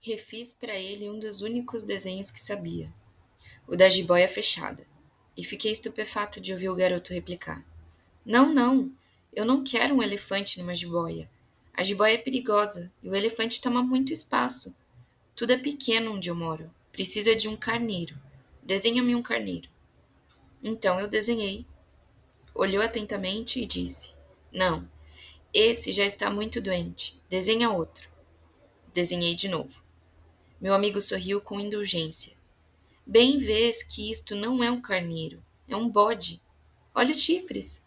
Refiz para ele um dos únicos desenhos que sabia, o da jiboia fechada, e fiquei estupefato de ouvir o garoto replicar: Não, não, eu não quero um elefante numa jiboia. A jiboia é perigosa e o elefante toma muito espaço. Tudo é pequeno onde eu moro. Preciso é de um carneiro. Desenha-me um carneiro. Então eu desenhei. Olhou atentamente e disse: Não, esse já está muito doente. Desenha outro. Desenhei de novo. Meu amigo sorriu com indulgência. Bem vês que isto não é um carneiro, é um bode. Olha os chifres.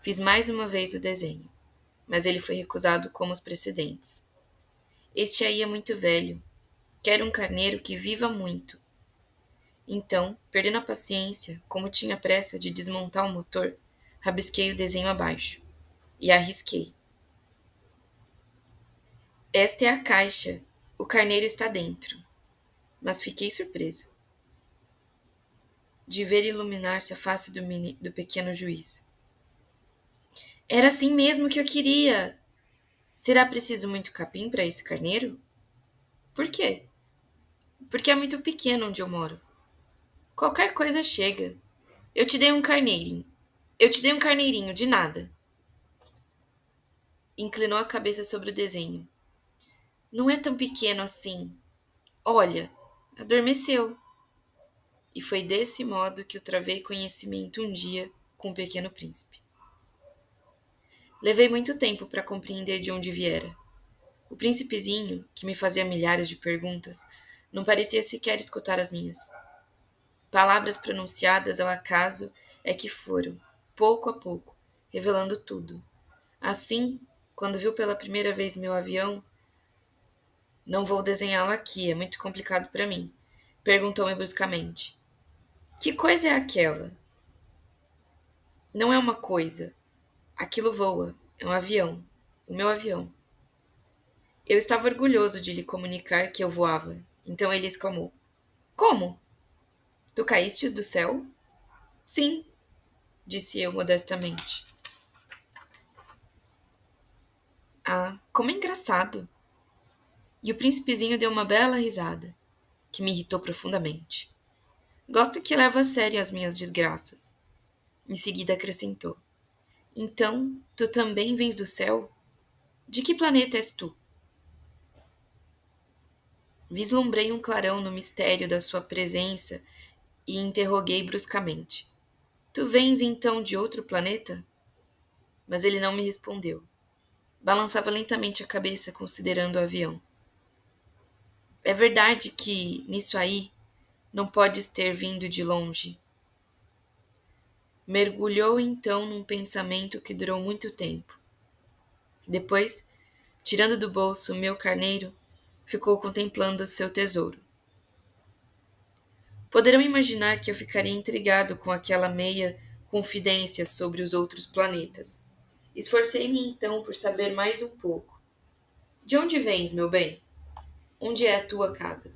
Fiz mais uma vez o desenho, mas ele foi recusado como os precedentes. Este aí é muito velho. Quero um carneiro que viva muito. Então, perdendo a paciência, como tinha pressa de desmontar o motor, rabisquei o desenho abaixo e arrisquei. Esta é a caixa o carneiro está dentro, mas fiquei surpreso de ver iluminar-se a face do, mini, do pequeno juiz. Era assim mesmo que eu queria. Será preciso muito capim para esse carneiro? Por quê? Porque é muito pequeno onde eu moro. Qualquer coisa chega. Eu te dei um carneirinho. Eu te dei um carneirinho de nada. Inclinou a cabeça sobre o desenho. Não é tão pequeno assim. Olha, adormeceu. E foi desse modo que eu travei conhecimento um dia com o pequeno príncipe. Levei muito tempo para compreender de onde viera. O príncipezinho, que me fazia milhares de perguntas, não parecia sequer escutar as minhas. Palavras pronunciadas ao acaso é que foram, pouco a pouco, revelando tudo. Assim, quando viu pela primeira vez meu avião, não vou desenhá-lo aqui, é muito complicado para mim. Perguntou-me bruscamente. Que coisa é aquela? Não é uma coisa. Aquilo voa. É um avião. O meu avião. Eu estava orgulhoso de lhe comunicar que eu voava. Então ele exclamou: Como? Tu caístes do céu? Sim, disse eu modestamente. Ah, como é engraçado! E o príncipezinho deu uma bela risada, que me irritou profundamente. Gosto que leva a sério as minhas desgraças. Em seguida acrescentou: Então, tu também vens do céu? De que planeta és tu? Vislumbrei um clarão no mistério da sua presença e interroguei bruscamente: Tu vens então de outro planeta? Mas ele não me respondeu. Balançava lentamente a cabeça considerando o avião. É verdade que, nisso aí, não podes ter vindo de longe. Mergulhou então num pensamento que durou muito tempo. Depois, tirando do bolso meu carneiro, ficou contemplando seu tesouro. Poderão imaginar que eu ficaria intrigado com aquela meia confidência sobre os outros planetas. Esforcei-me então por saber mais um pouco. De onde vens, meu bem? Onde é a tua casa?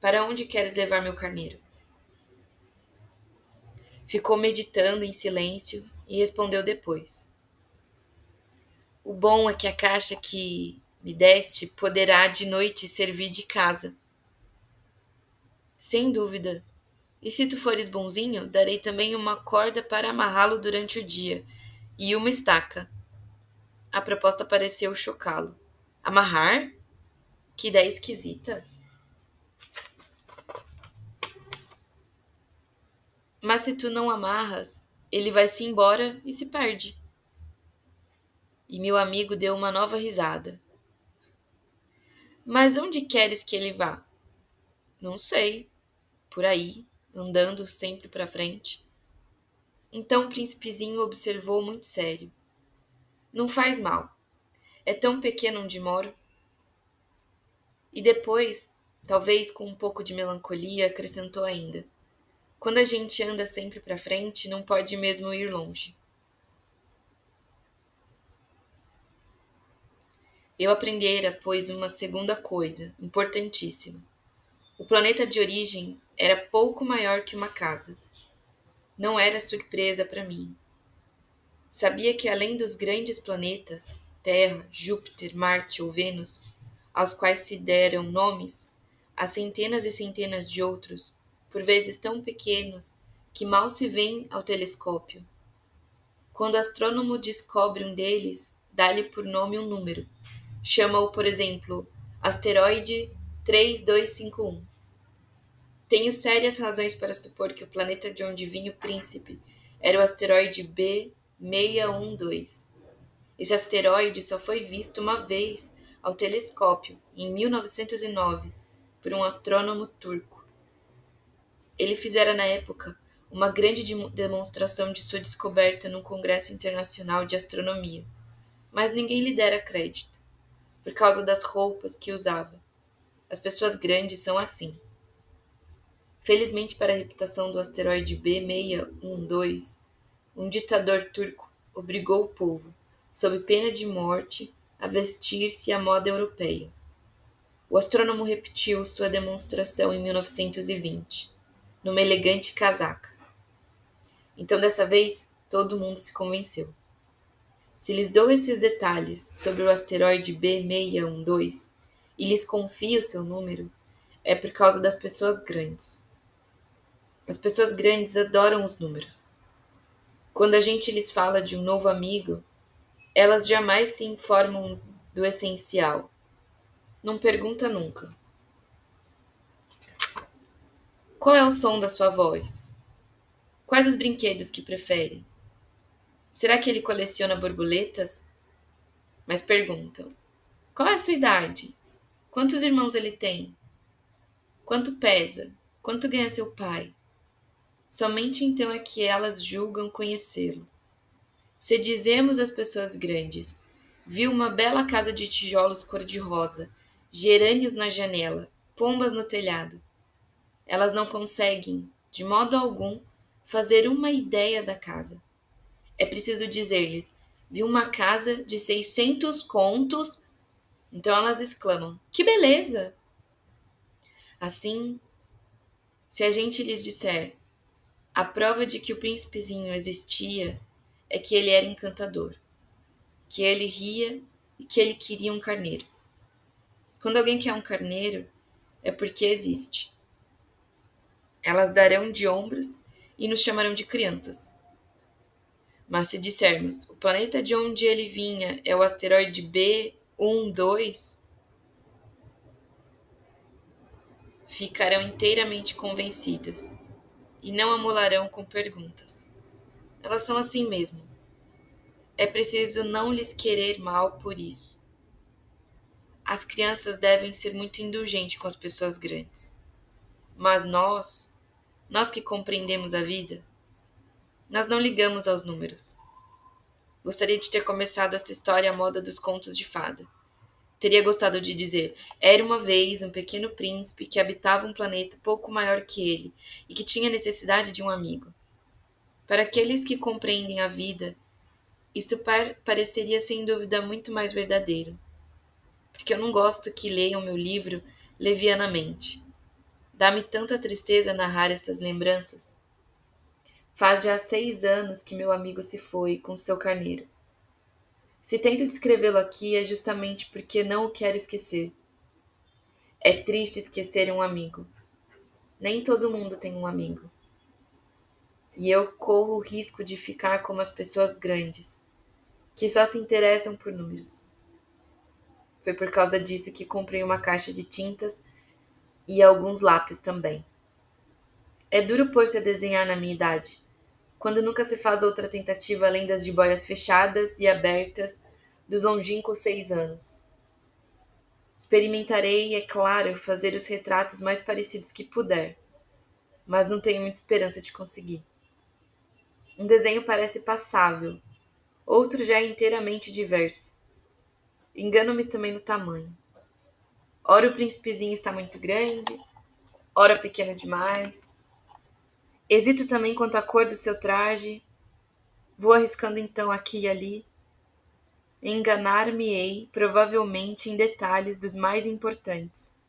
Para onde queres levar meu carneiro? Ficou meditando em silêncio e respondeu depois. O bom é que a caixa que me deste poderá de noite servir de casa. Sem dúvida. E se tu fores bonzinho, darei também uma corda para amarrá-lo durante o dia e uma estaca. A proposta pareceu chocá-lo. Amarrar? Que ideia esquisita. Mas se tu não amarras, ele vai se embora e se perde. E meu amigo deu uma nova risada. Mas onde queres que ele vá? Não sei. Por aí, andando sempre para frente. Então o príncipezinho observou muito sério. Não faz mal. É tão pequeno onde moro e depois, talvez com um pouco de melancolia, acrescentou ainda: Quando a gente anda sempre para frente, não pode mesmo ir longe. Eu aprendera, pois, uma segunda coisa, importantíssima. O planeta de origem era pouco maior que uma casa. Não era surpresa para mim. Sabia que além dos grandes planetas, Terra, Júpiter, Marte ou Vênus, aos quais se deram nomes, a centenas e centenas de outros, por vezes tão pequenos que mal se veem ao telescópio. Quando o astrônomo descobre um deles, dá-lhe por nome um número. Chama-o, por exemplo, asteroide 3251. Tenho sérias razões para supor que o planeta de onde vinha o príncipe era o asteroide B612. Esse asteroide só foi visto uma vez ao telescópio, em 1909, por um astrônomo turco. Ele fizera na época uma grande demonstração de sua descoberta num congresso internacional de astronomia, mas ninguém lhe dera crédito, por causa das roupas que usava. As pessoas grandes são assim. Felizmente para a reputação do asteroide B612, um ditador turco obrigou o povo, sob pena de morte, a vestir-se à moda europeia. O astrônomo repetiu sua demonstração em 1920, numa elegante casaca. Então, dessa vez, todo mundo se convenceu. Se lhes dou esses detalhes sobre o asteroide B612 e lhes confio seu número, é por causa das pessoas grandes. As pessoas grandes adoram os números. Quando a gente lhes fala de um novo amigo, elas jamais se informam do essencial. Não pergunta nunca. Qual é o som da sua voz? Quais os brinquedos que prefere? Será que ele coleciona borboletas? Mas perguntam: qual é a sua idade? Quantos irmãos ele tem? Quanto pesa? Quanto ganha seu pai? Somente então é que elas julgam conhecê-lo. Se dizemos às pessoas grandes, viu uma bela casa de tijolos cor-de-rosa, gerânios na janela, pombas no telhado. Elas não conseguem, de modo algum, fazer uma ideia da casa. É preciso dizer-lhes: vi uma casa de seiscentos contos. Então elas exclamam: Que beleza! Assim, se a gente lhes disser: A prova de que o príncipezinho existia é que ele era encantador, que ele ria e que ele queria um carneiro. Quando alguém quer um carneiro, é porque existe. Elas darão de ombros e nos chamarão de crianças. Mas se dissermos o planeta de onde ele vinha é o asteroide B12, ficarão inteiramente convencidas e não amolarão com perguntas. Elas são assim mesmo. É preciso não lhes querer mal por isso. As crianças devem ser muito indulgentes com as pessoas grandes. Mas nós, nós que compreendemos a vida, nós não ligamos aos números. Gostaria de ter começado esta história à moda dos contos de fada. Teria gostado de dizer: era uma vez um pequeno príncipe que habitava um planeta pouco maior que ele e que tinha necessidade de um amigo. Para aqueles que compreendem a vida, isto par pareceria sem dúvida muito mais verdadeiro. Porque eu não gosto que leiam meu livro levianamente. Dá-me tanta tristeza narrar estas lembranças. Faz já seis anos que meu amigo se foi com seu carneiro. Se tento descrevê-lo aqui é justamente porque não o quero esquecer. É triste esquecer um amigo. Nem todo mundo tem um amigo. E eu corro o risco de ficar como as pessoas grandes, que só se interessam por números. Foi por causa disso que comprei uma caixa de tintas e alguns lápis também. É duro pôr-se a desenhar na minha idade, quando nunca se faz outra tentativa além das jiboias fechadas e abertas dos longínquos seis anos. Experimentarei, é claro, fazer os retratos mais parecidos que puder, mas não tenho muita esperança de conseguir. Um desenho parece passável, outro já é inteiramente diverso. Engano-me também no tamanho. Ora o príncipezinho está muito grande, ora pequeno demais. Hesito também quanto à cor do seu traje. Vou arriscando então aqui e ali. Enganar-me-ei, provavelmente, em detalhes dos mais importantes.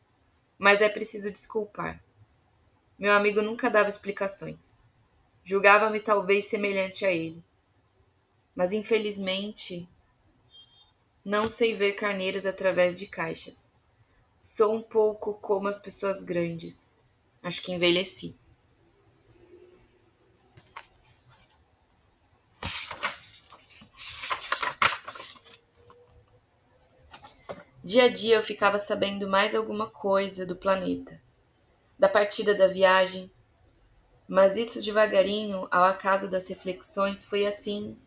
Mas é preciso desculpar. Meu amigo nunca dava explicações. Julgava-me talvez semelhante a ele. Mas infelizmente não sei ver carneiros através de caixas. Sou um pouco como as pessoas grandes. Acho que envelheci. Dia a dia eu ficava sabendo mais alguma coisa do planeta, da partida da viagem, mas isso devagarinho, ao acaso das reflexões, foi assim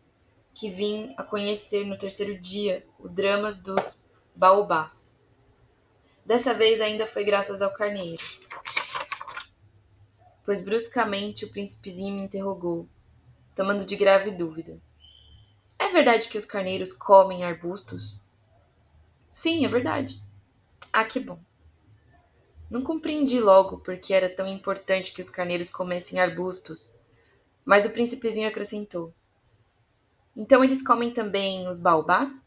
que vim a conhecer no terceiro dia o dramas dos baobás. Dessa vez ainda foi graças ao carneiro. Pois bruscamente o príncipezinho me interrogou, tomando de grave dúvida. É verdade que os carneiros comem arbustos? Sim, é verdade. Ah, que bom. Não compreendi logo porque era tão importante que os carneiros comessem arbustos, mas o príncipezinho acrescentou: Então eles comem também os baobás?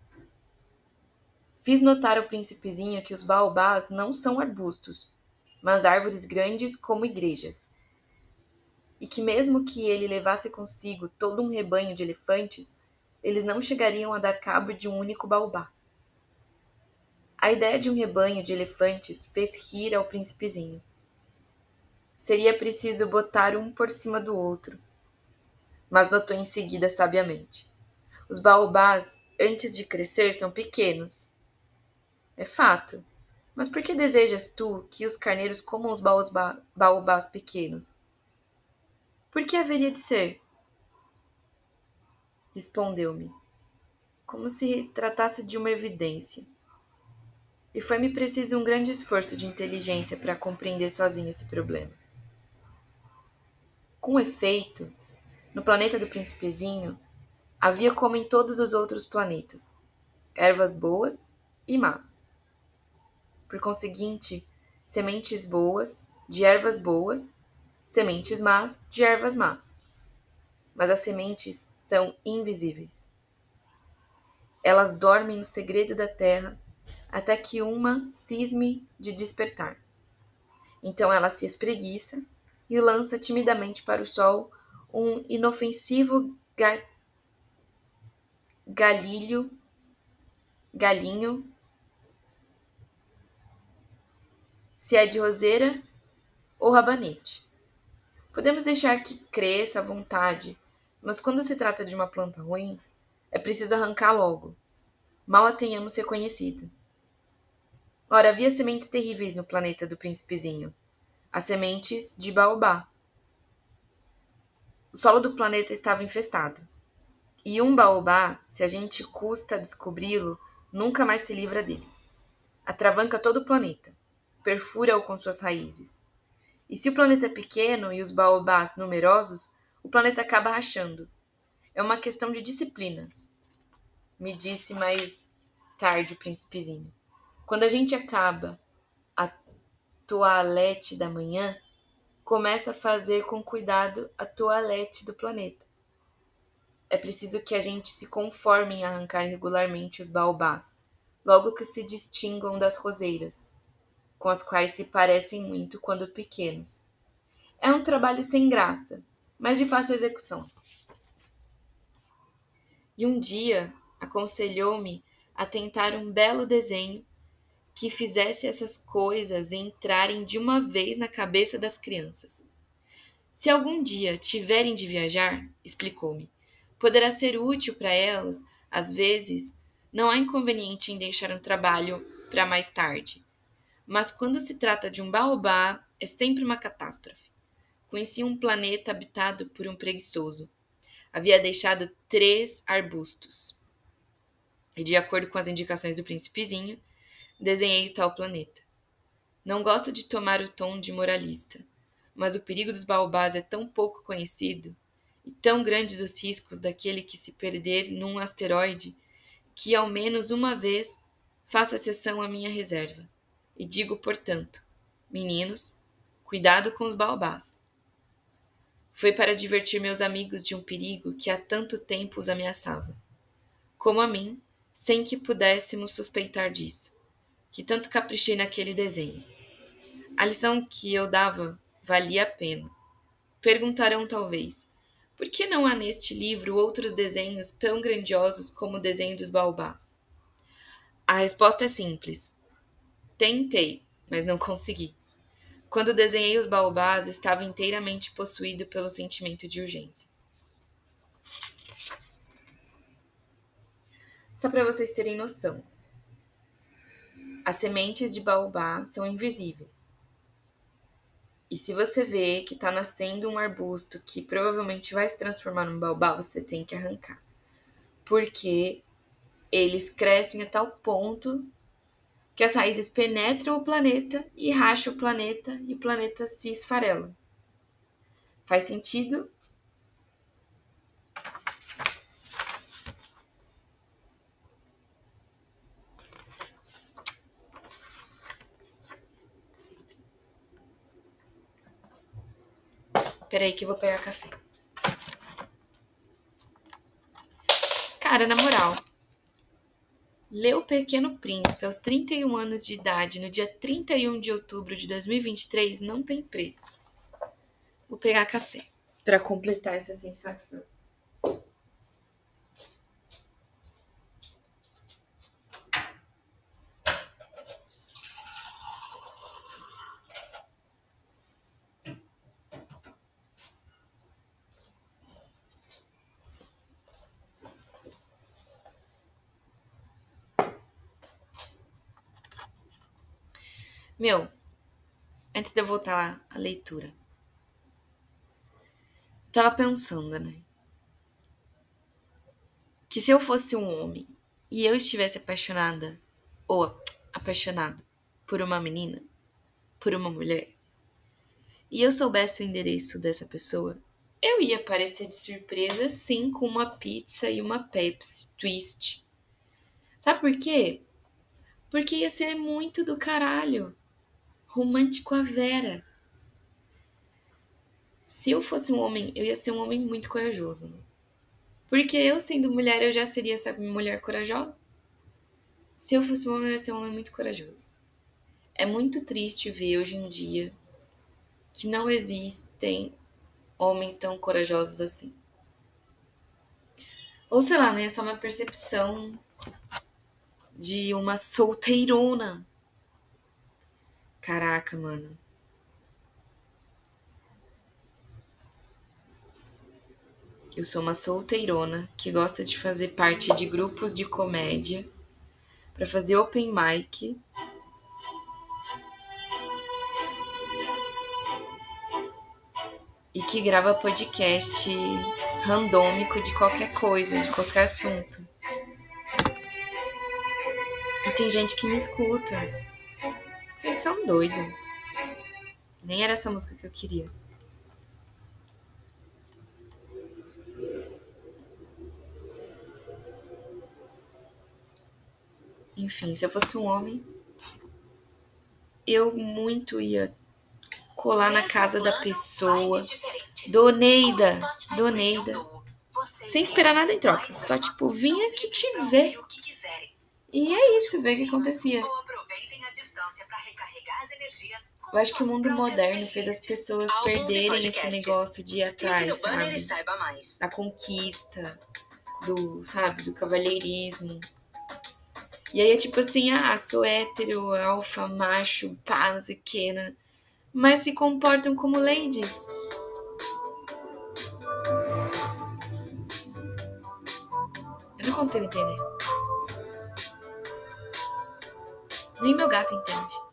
Fiz notar ao príncipezinho que os baobás não são arbustos, mas árvores grandes como igrejas. E que, mesmo que ele levasse consigo todo um rebanho de elefantes, eles não chegariam a dar cabo de um único baobá. A ideia de um rebanho de elefantes fez rir ao príncipezinho. Seria preciso botar um por cima do outro. Mas notou em seguida sabiamente. Os baobás, antes de crescer, são pequenos. É fato. Mas por que desejas tu que os carneiros comam os baobás pequenos? Por que haveria de ser? Respondeu-me, como se tratasse de uma evidência. E foi-me preciso um grande esforço de inteligência para compreender sozinho esse problema. Com efeito, no planeta do Príncipezinho, havia como em todos os outros planetas, ervas boas e más. Por conseguinte, sementes boas de ervas boas, sementes más de ervas más. Mas as sementes são invisíveis. Elas dormem no segredo da terra até que uma cisme de despertar. Então ela se espreguiça e lança timidamente para o sol um inofensivo ga galilho, galinho, se é de roseira ou rabanete. Podemos deixar que cresça à vontade, mas quando se trata de uma planta ruim, é preciso arrancar logo, mal a tenhamos reconhecido. Ora, havia sementes terríveis no planeta do príncipezinho. As sementes de baobá. O solo do planeta estava infestado. E um baobá, se a gente custa descobri-lo, nunca mais se livra dele. Atravanca todo o planeta, perfura-o com suas raízes. E se o planeta é pequeno e os baobás numerosos, o planeta acaba rachando. É uma questão de disciplina, me disse mais tarde o príncipezinho. Quando a gente acaba a toalete da manhã, começa a fazer com cuidado a toalete do planeta. É preciso que a gente se conforme em arrancar regularmente os baobás, logo que se distingam das roseiras, com as quais se parecem muito quando pequenos. É um trabalho sem graça, mas de fácil execução. E um dia aconselhou-me a tentar um belo desenho que fizesse essas coisas entrarem de uma vez na cabeça das crianças. Se algum dia tiverem de viajar, explicou-me, poderá ser útil para elas, às vezes, não há inconveniente em deixar um trabalho para mais tarde. Mas quando se trata de um baobá, é sempre uma catástrofe. Conheci um planeta habitado por um preguiçoso. Havia deixado três arbustos. E, de acordo com as indicações do príncipezinho, desenhei o tal planeta. Não gosto de tomar o tom de moralista, mas o perigo dos baobás é tão pouco conhecido e tão grandes os riscos daquele que se perder num asteroide que ao menos uma vez faço exceção à minha reserva e digo, portanto, meninos, cuidado com os baobás. Foi para divertir meus amigos de um perigo que há tanto tempo os ameaçava, como a mim, sem que pudéssemos suspeitar disso que tanto caprichei naquele desenho. A lição que eu dava valia a pena. Perguntarão talvez: por que não há neste livro outros desenhos tão grandiosos como o desenho dos baobás? A resposta é simples. Tentei, mas não consegui. Quando desenhei os baobás, estava inteiramente possuído pelo sentimento de urgência. Só para vocês terem noção, as sementes de baobá são invisíveis. E se você vê que está nascendo um arbusto que provavelmente vai se transformar num baobá, você tem que arrancar. Porque eles crescem a tal ponto que as raízes penetram o planeta e racham o planeta e o planeta se esfarela. Faz sentido? Peraí que eu vou pegar café. Cara, na moral, Ler O Pequeno Príncipe aos 31 anos de idade, no dia 31 de outubro de 2023, não tem preço. Vou pegar café para completar essa sensação. Meu, antes de eu voltar à leitura, tava pensando, né? Que se eu fosse um homem e eu estivesse apaixonada, ou apaixonado, por uma menina, por uma mulher, e eu soubesse o endereço dessa pessoa, eu ia aparecer de surpresa sim com uma pizza e uma Pepsi Twist. Sabe por quê? Porque ia ser muito do caralho romântico a Vera. Se eu fosse um homem, eu ia ser um homem muito corajoso. Porque eu, sendo mulher, eu já seria essa mulher corajosa. Se eu fosse um homem, eu ia ser um homem muito corajoso. É muito triste ver hoje em dia que não existem homens tão corajosos assim. Ou sei lá, né? É só uma percepção de uma solteirona Caraca, mano. Eu sou uma solteirona que gosta de fazer parte de grupos de comédia para fazer open mic. E que grava podcast randômico de qualquer coisa, de qualquer assunto. E tem gente que me escuta. São doidos. Nem era essa música que eu queria. Enfim, se eu fosse um homem, eu muito ia colar na casa da pessoa. Doneida, doneida. Sem esperar nada em troca. Só tipo, vinha que te ver. E é isso, ver o que acontecia. Eu acho que o mundo moderno fez as pessoas perderem esse negócio de ir atrás, sabe? Da conquista, do, sabe, do cavalheirismo. E aí é tipo assim, ah, sou hétero, alfa, macho, pá, não sei o que, né? Mas se comportam como ladies. Eu não consigo entender. Nem meu gato entende.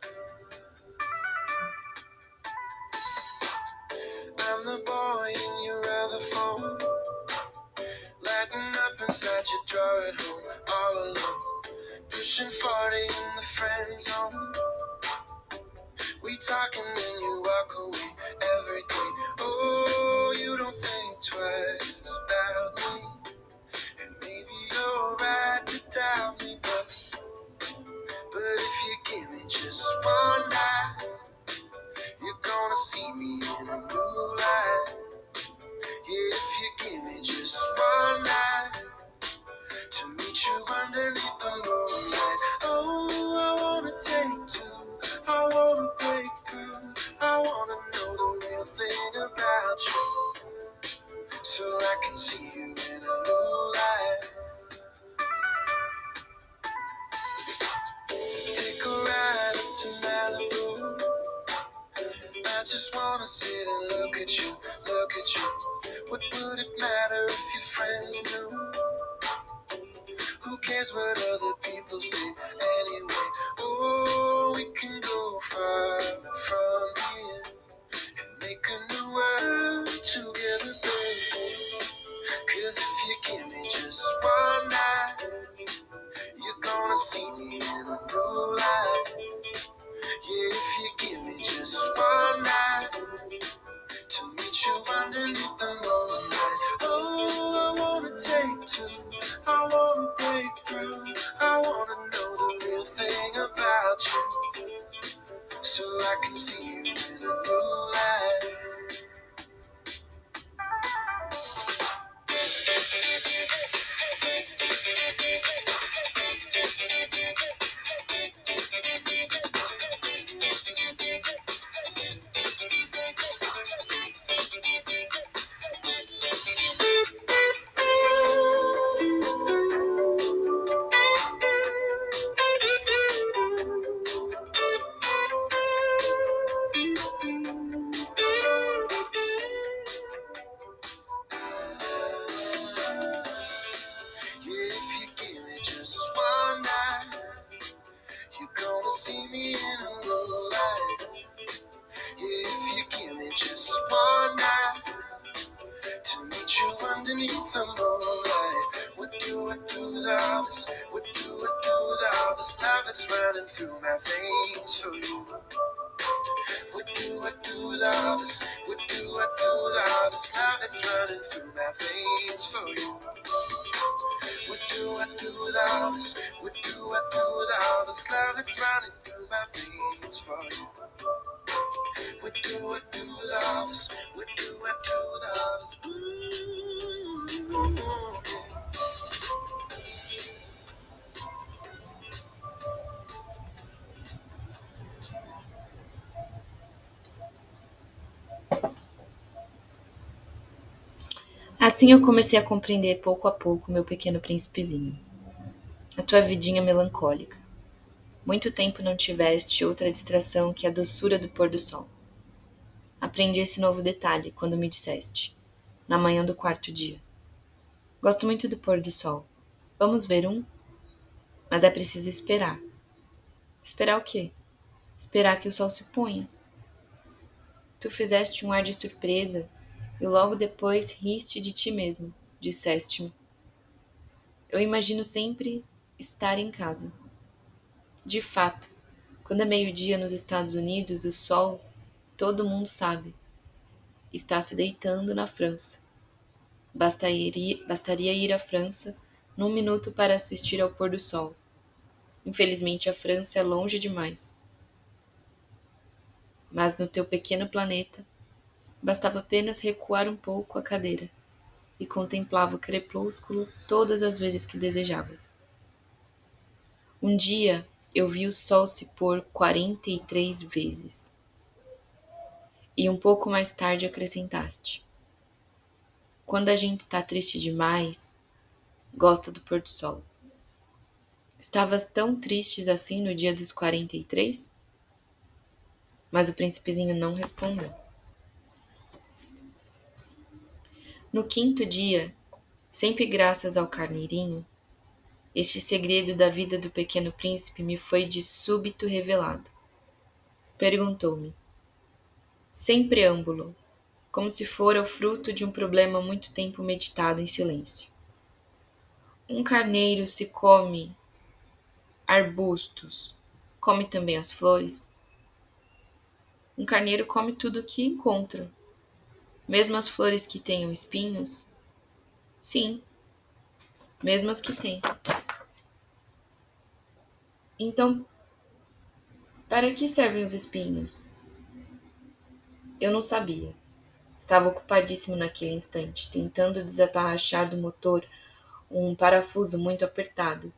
But, if you give me just one night, you're gonna see me in a new light. Yeah, if you give me just one night to meet you underneath the moonlight. The moonlight, what do I do without this? What do I do without this love that's running through my veins for you? What do I do without this? What do I do without this love that's running through my veins for you? What do I do without this? What do I do without this love that's running through my veins for you? Assim eu comecei a compreender pouco a pouco meu pequeno príncipezinho. A tua vidinha melancólica. Muito tempo não tiveste outra distração que a doçura do pôr do sol. Aprendi esse novo detalhe quando me disseste, na manhã do quarto dia. Gosto muito do pôr do sol. Vamos ver um? Mas é preciso esperar. Esperar o quê? Esperar que o sol se ponha. Tu fizeste um ar de surpresa e logo depois riste de ti mesmo, disseste-me. Eu imagino sempre estar em casa. De fato, quando é meio-dia nos Estados Unidos, o sol, todo mundo sabe, está se deitando na França. Bastaria, bastaria ir à França num minuto para assistir ao pôr do sol. Infelizmente, a França é longe demais. Mas no teu pequeno planeta, bastava apenas recuar um pouco a cadeira e contemplava o crepúsculo todas as vezes que desejavas. Um dia eu vi o sol se pôr quarenta e três vezes. E um pouco mais tarde acrescentaste: Quando a gente está triste demais, gosta do pôr do sol. Estavas tão tristes assim no dia dos quarenta e três? Mas o príncipezinho não respondeu. No quinto dia, sempre graças ao carneirinho, este segredo da vida do pequeno príncipe me foi de súbito revelado. Perguntou-me, sem preâmbulo, como se fora o fruto de um problema muito tempo meditado em silêncio. Um carneiro se come arbustos, come também as flores? Um carneiro come tudo o que encontra, mesmo as flores que tenham espinhos? Sim, mesmo as que têm. Então, para que servem os espinhos? Eu não sabia. Estava ocupadíssimo naquele instante, tentando desatarrachar do motor um parafuso muito apertado.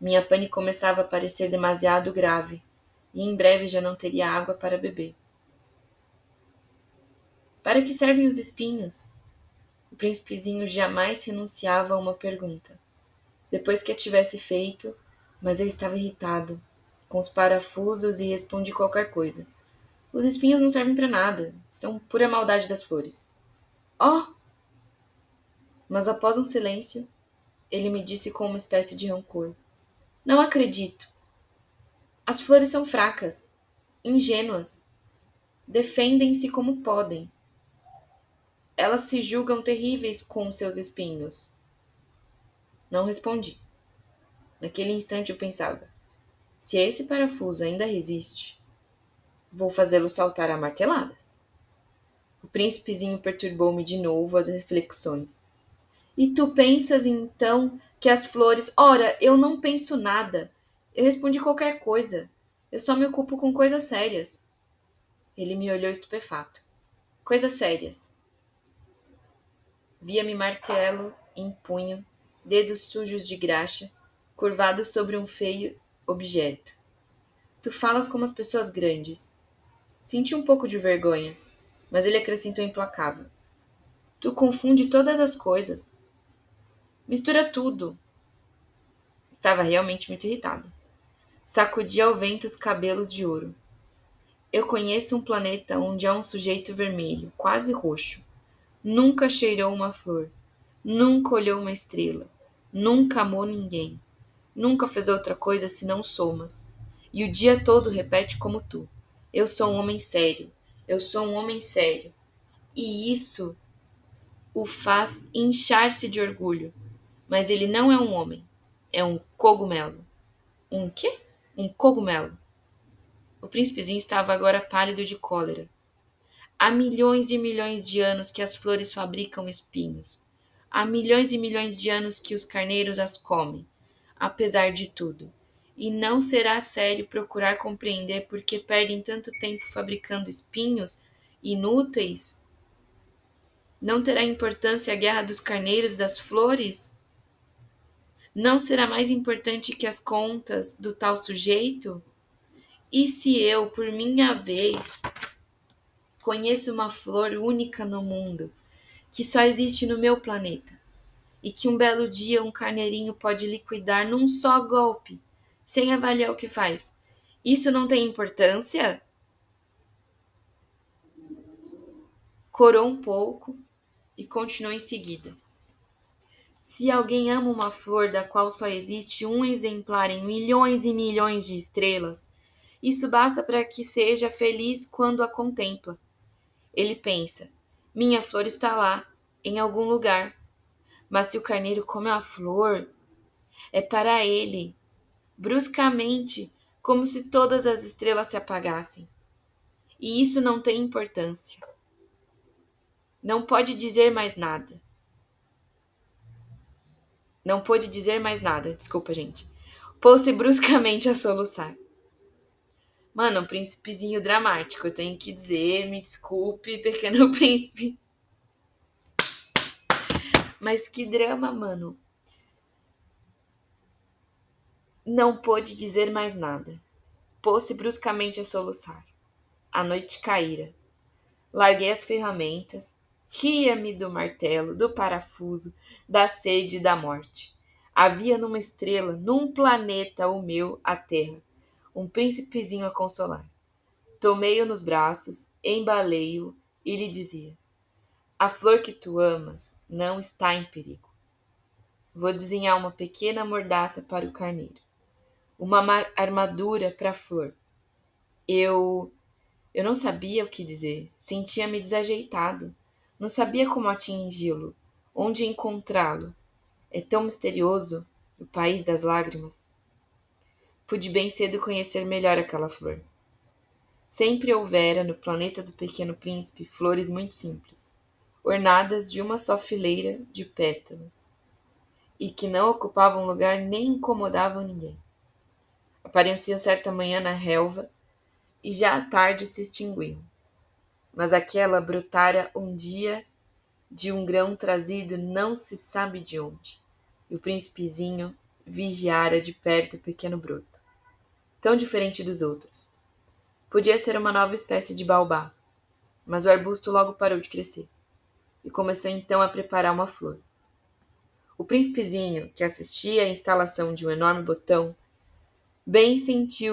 Minha pane começava a parecer demasiado grave, e em breve já não teria água para beber. Para que servem os espinhos? O príncipezinho jamais renunciava a uma pergunta. Depois que a tivesse feito, mas eu estava irritado com os parafusos e respondi qualquer coisa. Os espinhos não servem para nada, são pura maldade das flores. Oh! Mas após um silêncio, ele me disse com uma espécie de rancor: Não acredito. As flores são fracas, ingênuas. Defendem-se como podem. Elas se julgam terríveis com seus espinhos. Não respondi. Naquele instante eu pensava: se esse parafuso ainda resiste, vou fazê-lo saltar a marteladas. O príncipezinho perturbou-me de novo as reflexões. E tu pensas então que as flores. Ora, eu não penso nada. Eu respondi qualquer coisa. Eu só me ocupo com coisas sérias. Ele me olhou estupefato. Coisas sérias. Via-me martelo em punho, dedos sujos de graxa, curvados sobre um feio objeto. Tu falas como as pessoas grandes. Senti um pouco de vergonha, mas ele acrescentou implacável. Tu confunde todas as coisas. Mistura tudo. Estava realmente muito irritada. Sacudi ao vento os cabelos de ouro. Eu conheço um planeta onde há um sujeito vermelho, quase roxo. Nunca cheirou uma flor. Nunca olhou uma estrela. Nunca amou ninguém. Nunca fez outra coisa senão somas. E o dia todo repete como tu. Eu sou um homem sério. Eu sou um homem sério. E isso o faz inchar-se de orgulho. Mas ele não é um homem. É um cogumelo. Um quê? Um cogumelo. O príncipezinho estava agora pálido de cólera. Há milhões e milhões de anos que as flores fabricam espinhos. Há milhões e milhões de anos que os carneiros as comem, apesar de tudo. E não será sério procurar compreender por que perdem tanto tempo fabricando espinhos inúteis? Não terá importância a guerra dos carneiros das flores? Não será mais importante que as contas do tal sujeito? E se eu, por minha vez, conheço uma flor única no mundo, que só existe no meu planeta, e que um belo dia um carneirinho pode liquidar num só golpe, sem avaliar o que faz. Isso não tem importância? Corou um pouco e continuou em seguida. Se alguém ama uma flor da qual só existe um exemplar em milhões e milhões de estrelas, isso basta para que seja feliz quando a contempla. Ele pensa: minha flor está lá, em algum lugar. Mas se o carneiro come a flor, é para ele, bruscamente, como se todas as estrelas se apagassem. E isso não tem importância. Não pode dizer mais nada. Não pôde dizer mais nada, desculpa, gente. Pôs-se bruscamente a soluçar. Mano, um príncipezinho dramático, eu tenho que dizer, me desculpe, pequeno príncipe. Mas que drama, mano. Não pôde dizer mais nada. Pôs-se bruscamente a soluçar. A noite caíra. Larguei as ferramentas, ria-me do martelo, do parafuso, da sede e da morte. Havia numa estrela, num planeta, o meu, a Terra um príncipezinho a consolar. Tomei-o nos braços, embalei-o e lhe dizia: A flor que tu amas não está em perigo. Vou desenhar uma pequena mordaça para o carneiro, uma armadura para a flor. Eu. Eu não sabia o que dizer, sentia-me desajeitado, não sabia como atingi-lo, onde encontrá-lo. É tão misterioso o país das lágrimas pude bem cedo conhecer melhor aquela flor. Sempre houvera no planeta do Pequeno Príncipe flores muito simples, ornadas de uma só fileira de pétalas, e que não ocupavam lugar nem incomodavam ninguém. Apareciam certa manhã na relva e já à tarde se extinguiam. Mas aquela brotara um dia de um grão trazido não se sabe de onde, e o príncipezinho vigiara de perto o pequeno broto tão diferente dos outros. Podia ser uma nova espécie de baobá, mas o arbusto logo parou de crescer e começou então a preparar uma flor. O príncipezinho, que assistia à instalação de um enorme botão, bem sentiu